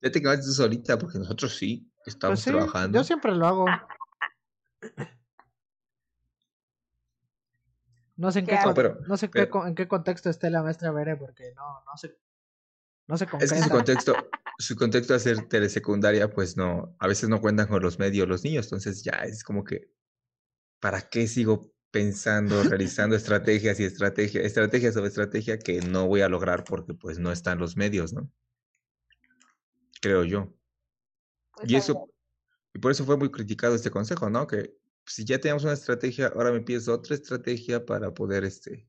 Ya te quedaste solita porque nosotros sí estamos pues trabajando. Yo siempre lo hago. No sé en qué, no sé en qué contexto esté la maestra Bere porque no, no sé. No sé Es que su contexto, su contexto de ser telesecundaria, pues no, a veces no cuentan con los medios los niños, entonces ya es como que, ¿para qué sigo pensando, realizando estrategias y estrategia, estrategia sobre estrategia que no voy a lograr porque pues no están los medios, ¿no? Creo yo. Pues y eso, y por eso fue muy criticado este consejo, ¿no? Que si ya tenemos una estrategia, ahora me pides otra estrategia para poder este,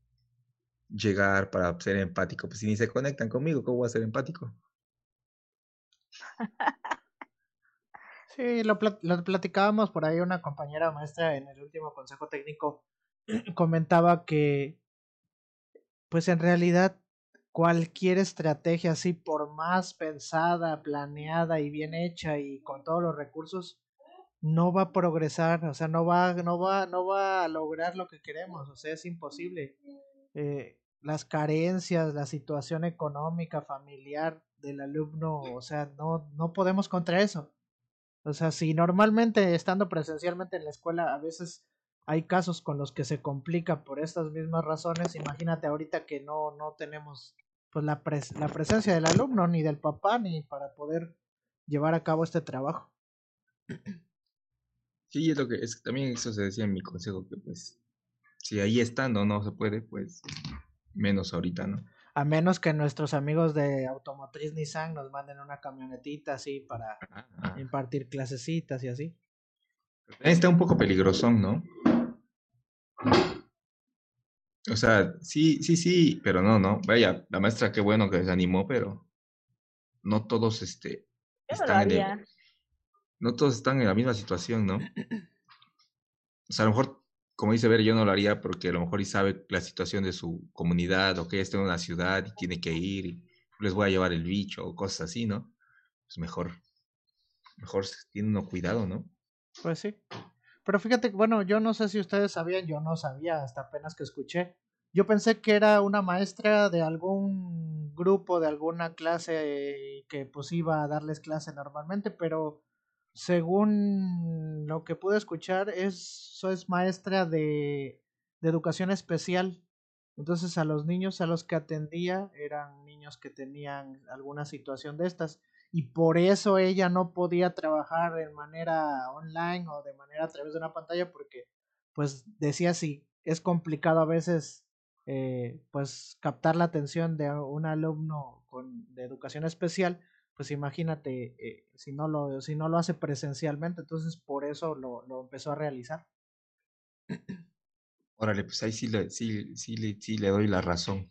llegar, para ser empático. Pues si ni se conectan conmigo, ¿cómo voy a ser empático? Sí, lo, lo, platicábamos por ahí una compañera maestra en el último consejo técnico comentaba que pues en realidad cualquier estrategia así por más pensada, planeada y bien hecha y con todos los recursos no va a progresar, o sea, no va, no va, no va a lograr lo que queremos, o sea, es imposible. Eh, las carencias, la situación económica, familiar del alumno, o sea, no, no podemos contra eso. O sea, si normalmente estando presencialmente en la escuela a veces hay casos con los que se complica por estas mismas razones, imagínate ahorita que no, no tenemos pues la, la presencia del alumno, ni del papá, ni para poder llevar a cabo este trabajo. Sí, es lo que es, también eso se decía en mi consejo, que pues si ahí estando no se puede, pues menos ahorita, ¿no? A menos que nuestros amigos de Automotriz Nissan nos manden una camionetita así para ah. impartir clasecitas y así. Está un poco peligroso, ¿no? O sea, sí, sí, sí, pero no, no. Vaya, la maestra qué bueno que se animó, pero no todos este, están en no todos están en la misma situación, ¿no? O sea, a lo mejor, como dice Ver, yo no lo haría porque a lo mejor y sabe la situación de su comunidad o que ella está en una ciudad y tiene que ir y les voy a llevar el bicho o cosas así, ¿no? Pues mejor, mejor tiene uno cuidado, ¿no? Pues sí. Pero fíjate, bueno, yo no sé si ustedes sabían, yo no sabía hasta apenas que escuché. Yo pensé que era una maestra de algún grupo, de alguna clase que pues iba a darles clase normalmente, pero según lo que pude escuchar, es, es maestra de, de educación especial. Entonces a los niños a los que atendía eran niños que tenían alguna situación de estas y por eso ella no podía trabajar de manera online o de manera a través de una pantalla porque pues decía si es complicado a veces eh, pues captar la atención de un alumno con, de educación especial pues imagínate eh, si no lo si no lo hace presencialmente entonces por eso lo, lo empezó a realizar. Órale pues ahí sí le, sí, sí, sí le doy la razón.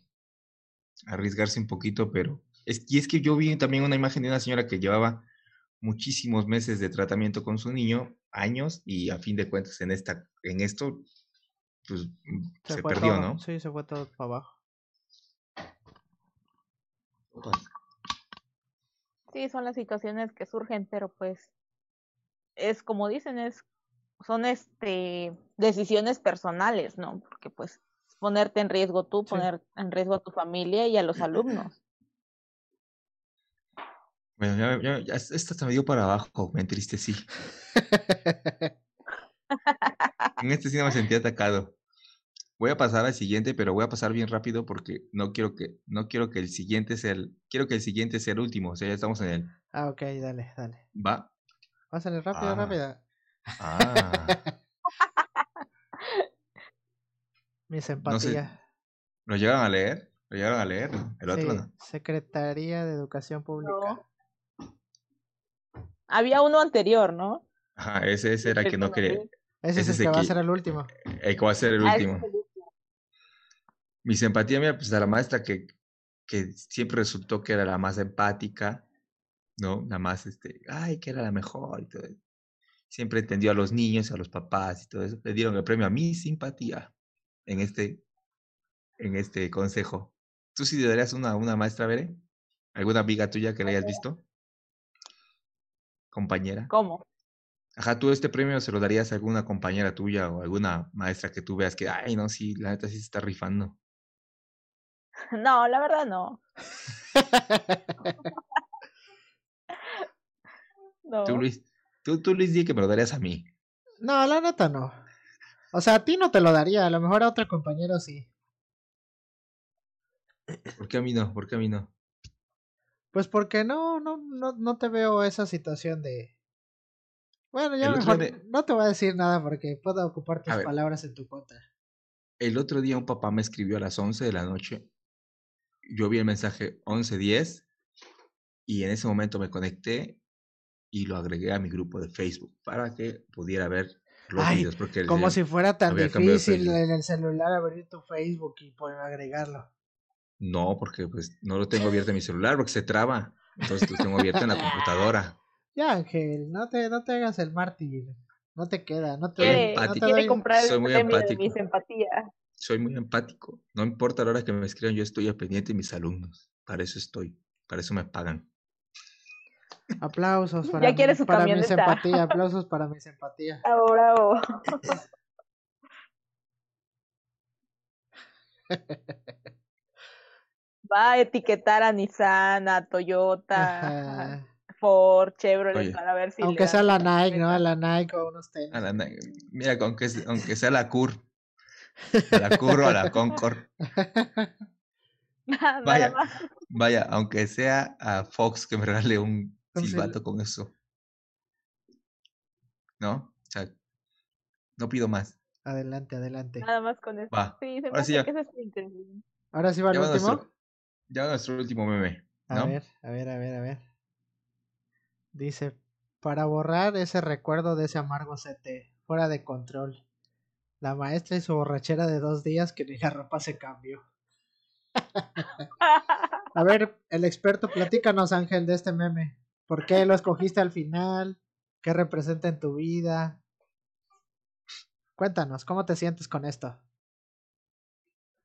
Arriesgarse un poquito pero y es que yo vi también una imagen de una señora que llevaba muchísimos meses de tratamiento con su niño, años, y a fin de cuentas en esta, en esto, pues se, perdió, ¿no? Sí, se fue todo para abajo. Sí, son las situaciones que surgen, pero pues es como dicen, es son este decisiones personales, ¿no? Porque pues ponerte en riesgo tú, poner en riesgo a tu familia y a los alumnos. Bueno, ya, ya, ya esta se me dio para abajo, me entristecí. en este sí no me sentí atacado. Voy a pasar al siguiente, pero voy a pasar bien rápido porque no quiero que, no quiero que el siguiente sea el, quiero que el siguiente sea el último, o sea, ya estamos en el. Ah, ok, dale, dale. Va. Pásale rápido, ah. rápido. Ah. Mi empatía. ¿Lo llegan a leer? ¿Lo llegan a leer? El otro Secretaría de Educación Pública. Había uno anterior, ¿no? Ajá, ese, ese era el que no quería. Ese, Ese es el el que va a ser el último. El que va a ser el Ah, último. Mi simpatía mía, pues a la maestra que, que siempre resultó que era la más empática, ¿no? La más, este, ay, que era la mejor y todo eso. Siempre entendió a los niños, a los papás y todo eso. Le dieron el premio a mi simpatía en este, en este consejo. ¿Tú sí le darías una, una maestra, Bere? ¿Alguna amiga tuya que la hayas visto? Compañera. ¿Cómo? Ajá, tú este premio se lo darías a alguna compañera tuya o alguna maestra que tú veas que, ay, no, sí, la neta sí se está rifando. No, la verdad no. No. Tú, Luis, tú, tú, Luis, di que me lo darías a mí. No, la neta no. O sea, a ti no te lo daría, a lo mejor a otro compañero sí. ¿Por qué a mí no? ¿Por qué a mí no? Pues porque no, no, no, no te veo esa situación de. Bueno, ya mejor no te voy a decir nada porque puedo ocupar tus A ver. palabras en tu contra. El otro día un papá me escribió a las 11 de la noche. Yo vi el mensaje 11.10 y en ese momento me conecté y lo agregué a mi grupo de Facebook para que pudiera ver los Ay, videos. Porque Como si fuera tan difícil en el celular abrir tu Facebook y poder agregarlo. No, porque pues no lo tengo abierto en mi celular porque se traba. Entonces lo tengo abierto en la computadora. Ya, Ángel, no te, no te hagas el mártir. No te queda, no te, Quiere, no te doy- comprar Soy el muy premio de empático. mi simpatía. Soy muy empático. No importa la hora que me escriban, yo estoy al pendiente de mis alumnos. Para eso estoy. Para eso me pagan. Aplausos para, Ya quiere mi, su para mi camioneta. simpatía, aplausos para mi simpatía. Ahora o va a etiquetar a Nissan, a Toyota, Ajá. Ford, Chevrolet Oye. para ver si Aunque sea la Nike, ¿no? camioneta. La Nike o unos tenis. A la na- mira, aunque, aunque sea la CUR. A la CUR o a la Concord. Nada Vaya. más. Vaya, aunque sea a Fox que me regale un Un sil- silbato con eso. ¿No? O sea, no pido más. Adelante, adelante. Nada más con eso. Va. Sí, se me Ahora sí ya. que eso es. Ahora sí va el último. nuestro, ya nuestro último meme. A ver, a ver, a ver, a ver. Dice, para borrar ese recuerdo de ese amargo CT, fuera de control. La maestra y su borrachera de dos días que ni la ropa se cambió. A ver, el experto, platícanos, Ángel, de este meme. ¿Por qué lo escogiste al final? ¿Qué representa en tu vida? Cuéntanos, ¿cómo te sientes con esto?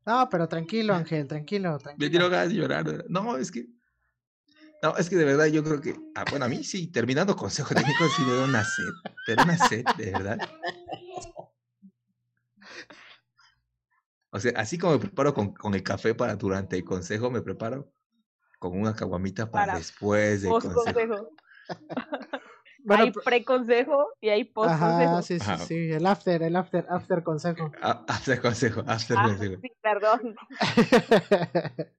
No, pero tranquilo, Ángel, tranquilo, Me tranquilo. dio ganas de llorar. No, es que. No, es que de verdad yo creo que. Ah, bueno, a mí sí, terminando consejo técnico, sí me da una sed. Pero una sed, de verdad. O sea, así como me preparo con, con el café para durante el consejo, me preparo con una caguamita para, Para después del consejo. consejo. Bueno, hay pre-consejo y hay post consejo. Ajá, sí, sí, Ajá. sí, el after, el after, after consejo. Ah, After consejo, after Ah, consejo. sí, perdón.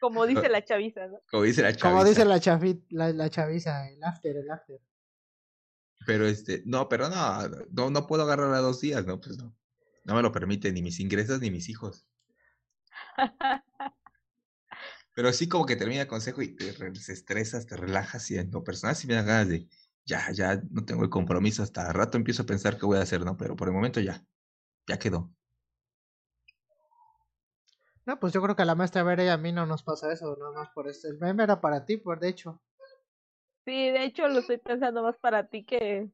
Como dice la chaviza, ¿no? Como dice la Como dice chaviza. la, chavi, la, la chaviza, el after, el after. Pero este, no, pero no, no, no puedo agarrar a dos días, ¿no? Pues no. No me lo permiten ni mis ingresos ni mis hijos. Pero sí como que termina el consejo y te re- estresas, te relajas y en lo personal sí me dan ganas de, ya, ya no tengo el compromiso, hasta rato empiezo a pensar qué voy a hacer, ¿no? Pero por el momento ya, ya quedó. No, pues yo creo que a la maestra Vera y a mí no nos pasa eso, nada más por este. El meme era para ti, por de hecho. Sí, de hecho lo estoy pensando más para ti que...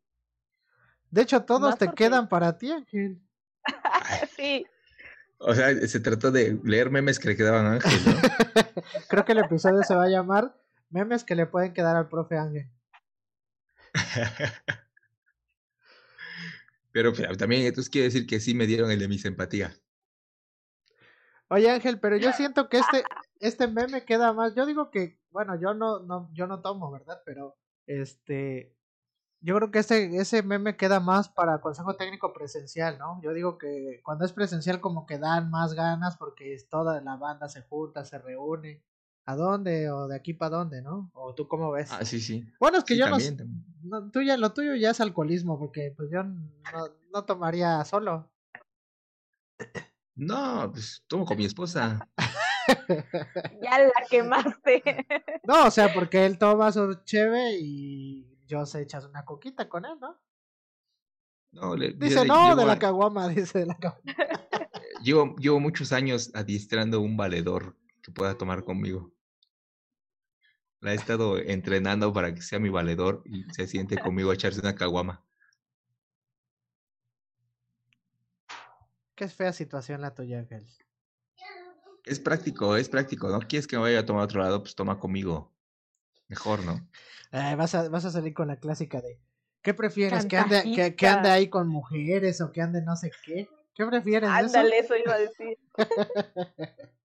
De hecho, todos te quedan para ti, Ángel. Sí, O sea, se trató de leer memes que le quedaban a Ángel, ¿no? Creo que el episodio se va a llamar Memes que le pueden quedar al profe Ángel. Pero pero también entonces quiere decir que sí me dieron el de mi simpatía. Oye Ángel, pero yo siento que este, este meme queda más. Yo digo que, bueno, yo no, no, yo no tomo, ¿verdad? Pero este, yo creo que ese, ese meme queda más para consejo técnico presencial, ¿no? Yo digo que cuando es presencial como que dan más ganas porque es toda la banda se junta, se reúne. ¿A dónde? ¿O de aquí para dónde, no? ¿O tú cómo ves? Ah, sí, sí. bueno, es que Sí, yo no, también, no, tú ya- lo tuyo ya es alcoholismo porque pues yo no, no tomaría solo. No, pues tomo con mi esposa. ya la quemaste. No, o sea, porque él toma su cheve y yo se echas una coquita con él, ¿no? No, le- Dice, no, de la caguama, dice de la caguama. Llevo, llevo muchos años adiestrando un valedor que pueda tomar conmigo. La he estado entrenando para que sea mi valedor y se siente conmigo a echarse una caguama. Qué fea situación la tuya, Ángel. Es práctico, es práctico. ¿No quieres que me vaya a tomar a otro lado? Pues toma conmigo. Mejor, ¿no? Eh, vas, a, vas a salir con la clásica de ¿qué prefieres? ¿Que ande, que, que ande ahí con mujeres o que ande no sé qué? ¿Qué prefieres? eso? Ándale, eso iba a decir.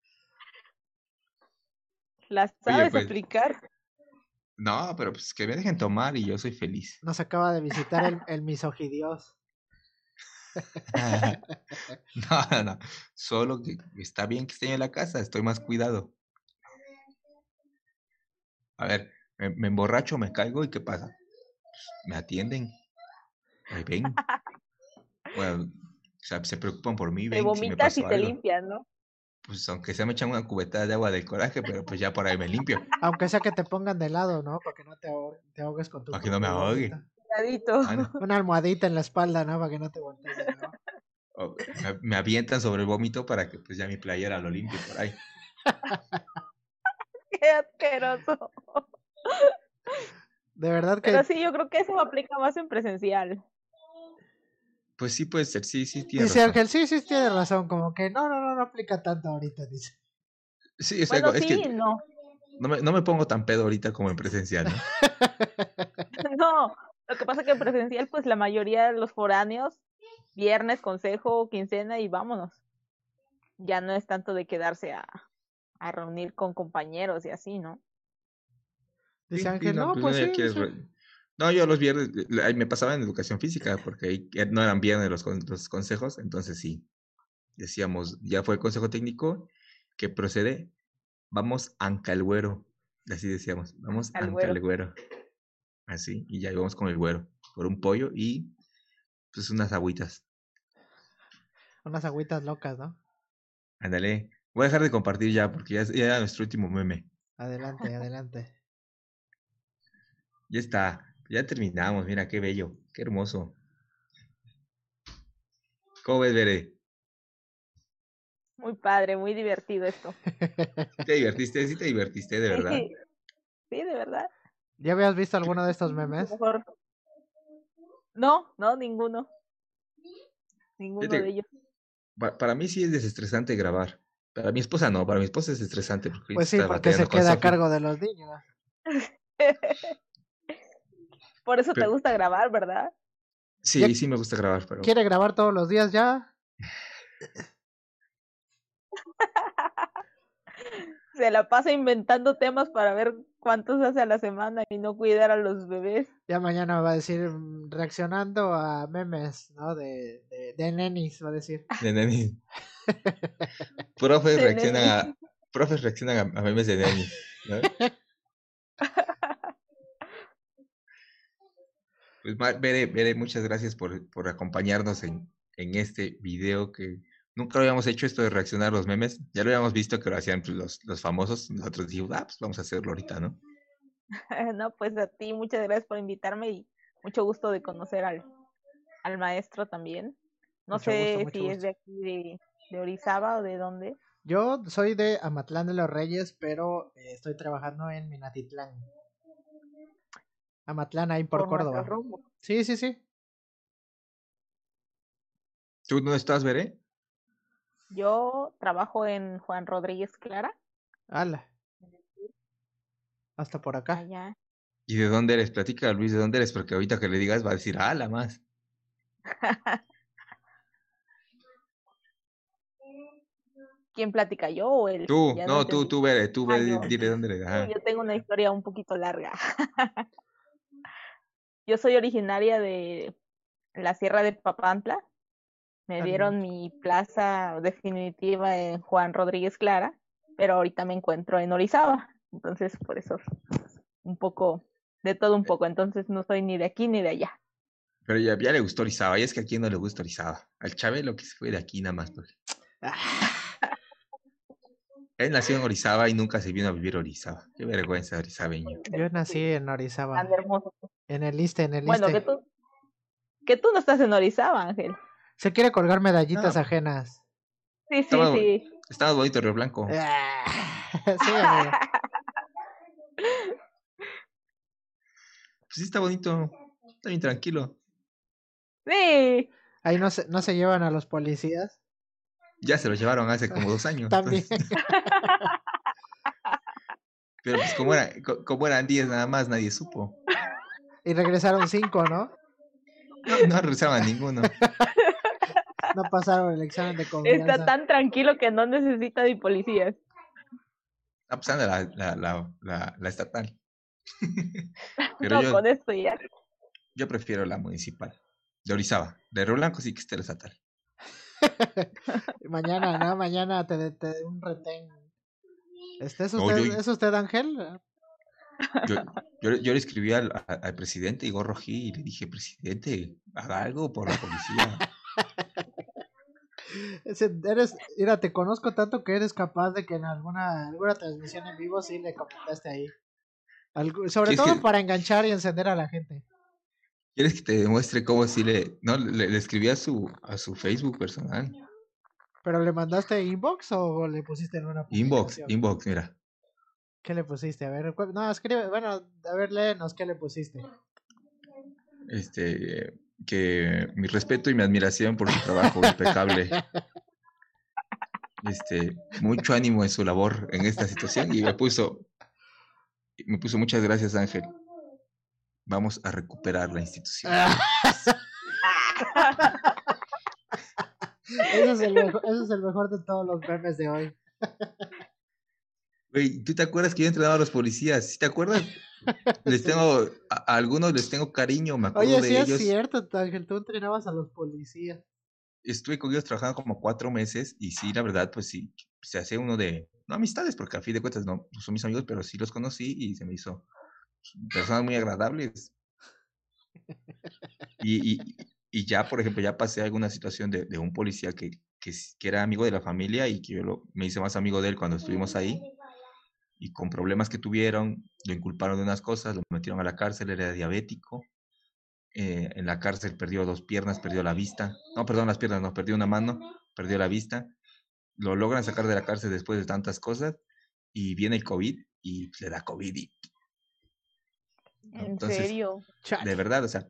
¿Las sabes pues. aplicar? No, pero pues que me dejen tomar y yo soy feliz. Nos acaba de visitar el, el misogidios. no, no, no. Solo que está bien que esté en la casa, estoy más cuidado. A ver, me, me emborracho, me caigo y ¿qué pasa? Pues, me atienden. Ahí ven. Bueno, o sea, se preocupan por mí, Te ven si me vomitas y te algo. limpias, ¿no? Pues aunque sea me echan una cubeta de agua del coraje, pero pues ya por ahí me limpio. Aunque sea que te pongan de lado, ¿no? Para que no te, ahogue- te ahogues con tu. Para que no me ahogue. Ah, no. Una almohadita en la espalda, ¿no? Para que no te voltees. ¿no? O me, me avientan sobre el vómito para que pues ya mi playera lo limpie por ahí. Qué asqueroso. De verdad que. Pero sí, yo creo que eso aplica más en presencial. Pues sí puede ser, sí, sí, tiene Dice razón. Ángel, sí, sí, tiene razón. Como que no, no, no, no aplica tanto ahorita, dice. Sí, sea, Bueno, es sí, que no. no me, no me pongo tan pedo ahorita como en presencial, ¿no? No, lo que pasa es que en presencial, pues la mayoría de los foráneos, viernes, consejo, quincena y vámonos. Ya no es tanto de quedarse a, a reunir con compañeros y así, ¿no? Dice Ángel, no, pues pues sí. No, yo los viernes, me pasaba en educación física, porque ahí ya no eran viernes los, con- los consejos, entonces sí, decíamos, ya fue el consejo técnico, que procede, vamos anca el güero, así decíamos, vamos Al anca güero. el güero, así, y ya íbamos con el güero, por un pollo y pues unas agüitas, Unas agüitas locas, ¿no? ándale, voy a dejar de compartir ya, porque ya era nuestro último meme, Adelante, adelante. ya está, ya terminamos, mira qué bello, qué hermoso. ¿Cómo ves, Bere? Muy padre, muy divertido esto. ¿Te divertiste? Sí te divertiste, de verdad. Sí, sí, de verdad. ¿Ya habías visto alguno de estos memes? Mejor. No, no, ninguno. Ninguno de ellos. Pa- para mí sí es desestresante grabar. Para mi esposa no, para mi esposa es estresante. Porque Pues sí, porque se queda a cargo de los niños. Por eso te gusta grabar, ¿verdad? Sí, Ya- sí me gusta grabar, pero ¿Quiere grabar todos los días ya? Se la pasa inventando temas para ver cuántos hace a la semana y no cuidar a los bebés. Ya mañana va a decir mm, reaccionando a memes, ¿no? De, de, de nenis, va a decir. de neni. Profes De reaccionan a, profes reaccionan a, a memes de neni. ¿no? Pues Bere, Bere, muchas gracias por, por acompañarnos en, en este video que nunca lo habíamos hecho esto de reaccionar a los memes. Ya lo habíamos visto que lo hacían pues, los, los famosos. Nosotros dijimos, ah, pues vamos a hacerlo ahorita, ¿no? No, pues a ti muchas gracias por invitarme y mucho gusto de conocer al, al maestro también. No Mucho sé gusto, si es de aquí de, de Orizaba o de dónde. Yo soy de Amatlán de los Reyes, pero eh, estoy trabajando en Minatitlán. Amatlán, ahí por, Córdoba. Sí, sí, sí. ¿Tú dónde estás, Bere? Yo trabajo en Juan Rodríguez Clara, Ala. Hasta por acá. allá. ¿Y de dónde eres? Platica, Luis, ¿de dónde eres? Porque ahorita que le digas va a decir, ah, la más. ¿Quién platica yo o él? Tú, no, tú, tú, Bere, tú, Ah, dile dónde eres. Ajá. Yo tengo una historia un poquito larga. Yo soy originaria de la Sierra de Papantla. Me Ah, dieron mi plaza definitiva en Juan Rodríguez Clara, pero ahorita me encuentro en Orizaba. Entonces, por eso, un poco, de todo un poco. Entonces, no soy ni de aquí ni de allá. Pero ya, ya le gustó Orizaba, y es que a quién no le gusta Orizaba. Al Chabelo que se fue de aquí nada más. Porque... Él nació en Orizaba y nunca se vino a vivir a Orizaba. Qué vergüenza, orizabeño. Yo nací en Orizaba. Tan hermoso. En el liste, en el Bueno, que tú, que tú no estás en Orizaba, Ángel. Se quiere colgar medallitas No. ajenas. Sí, sí, Estaba- sí. Está más bonito Río Blanco. Ah, sí, amigo. Pues sí, está bonito. Está bien tranquilo. Sí. Ahí no se, no se llevan a los policías. Ya se lo llevaron hace como dos años. También. entonces- pero pues como, era, co- como eran 10 nada más, nadie supo. y regresaron cinco, ¿no? No, no regresaban a ninguno. No pasaron el examen de confianza. Está tan tranquilo que no necesita de policías. Está pasando la, la, la, la, la estatal. Pero no, yo, con esto ya. yo prefiero la municipal. De Orizaba. De Río Blanco sí que esté la estatal. Mañana, ¿no? Mañana te, te un retén. Este, ¿es, No, usted, yo- ¿Es usted Ángel? Yo, yo, le- yo le escribí al, al presidente Igor Rojí y le dije, presidente, haga algo por la policía. Eres, mira, te conozco tanto que eres capaz de que en alguna, alguna transmisión en vivo sí le comentaste ahí. Sobre todo que- para enganchar y encender a la gente. ¿Quieres que te demuestre cómo sí le... No, le, le escribí a su, a su Facebook personal. ¿Pero le mandaste inbox o le pusiste en una Inbox, inbox, mira. ¿Qué le pusiste? A ver, no, escribe, bueno, a ver, léenos, ¿qué le pusiste? Este, que mi respeto y mi admiración por su trabajo impecable. Este, mucho ánimo en su labor en esta situación y me puso, me puso muchas gracias Ángel. Vamos a recuperar la institución. ese, es el mejor, ese es el mejor de todos los memes de hoy. Güey, ¿tú te acuerdas que yo entrenaba a los policías? ¿Sí te acuerdas? Les tengo, a, a algunos les tengo cariño, me acuerdo Oye, de sí es ellos. cierto, Ángel, tú entrenabas a los policías. Estuve con ellos trabajando como cuatro meses y sí, la verdad, pues sí, se hace uno de, no amistades, porque a fin de cuentas no no son mis amigos, pero sí los conocí y se me hizo personas muy agradables. Y, y, y ya, por ejemplo, ya pasé alguna situación de, de un policía que, que, que era amigo de la familia y que yo lo- me hice más amigo de él cuando estuvimos ahí. Y con problemas que tuvieron, lo inculparon de unas cosas, lo metieron a la cárcel, era diabético. eh, en la cárcel perdió dos piernas, perdió la vista. No, perdón, las piernas, no, perdió una mano, perdió la vista. Lo logran sacar de la cárcel después de tantas cosas y viene el COVID y le da COVID y ¿En Entonces, serio? Chale. de verdad, o sea,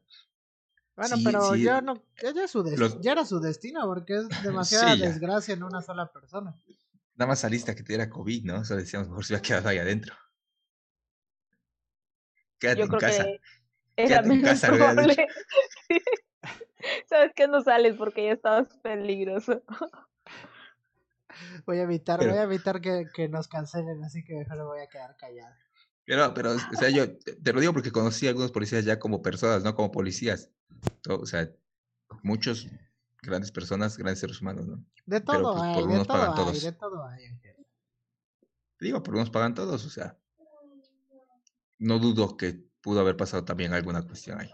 Bueno, sí, pero sí, ya no, ya, es su los- ya era su destino, porque es demasiada Sí, desgracia en una sola persona. nada más saliste a que te diera COVID, ¿no? Eso decíamos, mejor se hubiera quedado ahí adentro. Quédate Yo en creo casa. que era Quédate en casa, probable. ¿Sabes qué? No sales porque ya estabas peligroso. Voy a evitar, Pero- voy a evitar que, que nos cancelen, así que mejor me voy a quedar callado. Pero, pero, o sea, yo te lo digo porque conocí a algunos policías ya como personas, no como policías. O sea, muchos grandes personas, grandes seres humanos, ¿no? De Pero, todo pues, hay, por de unos todo pagan hay, todos. de todo hay, Ángel. Te digo, por unos pagan todos, o sea. No dudo que pudo haber pasado también alguna cuestión ahí.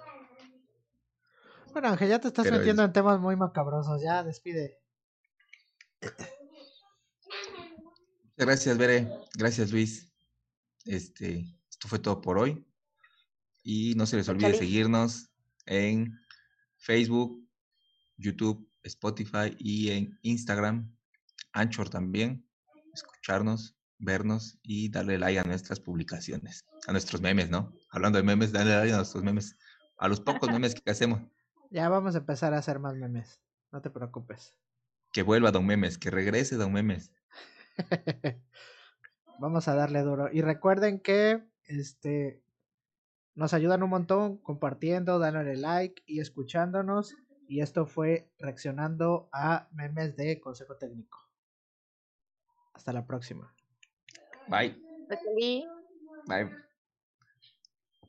Bueno, Ángel, ya te estás Pero es- metiendo en temas muy macabrosos, ya despide. Gracias, Bere. Gracias, Luis. Este, esto fue todo por hoy. Y no se les olvide Chale. seguirnos en Facebook, YouTube, Spotify y en Instagram, Anchor también. Escucharnos, vernos y darle like a nuestras publicaciones, a nuestros memes, ¿no? Hablando de memes, darle like a nuestros memes, a los pocos memes que hacemos. Ya vamos a empezar a hacer más memes. No te preocupes. Que vuelva Don Memes, que regrese Don Memes. Vamos a darle duro. Y recuerden que este nos ayudan un montón compartiendo, dándole like y escuchándonos. Y esto fue reaccionando a memes de Consejo Técnico. Hasta la próxima. Bye. Bye. Bye.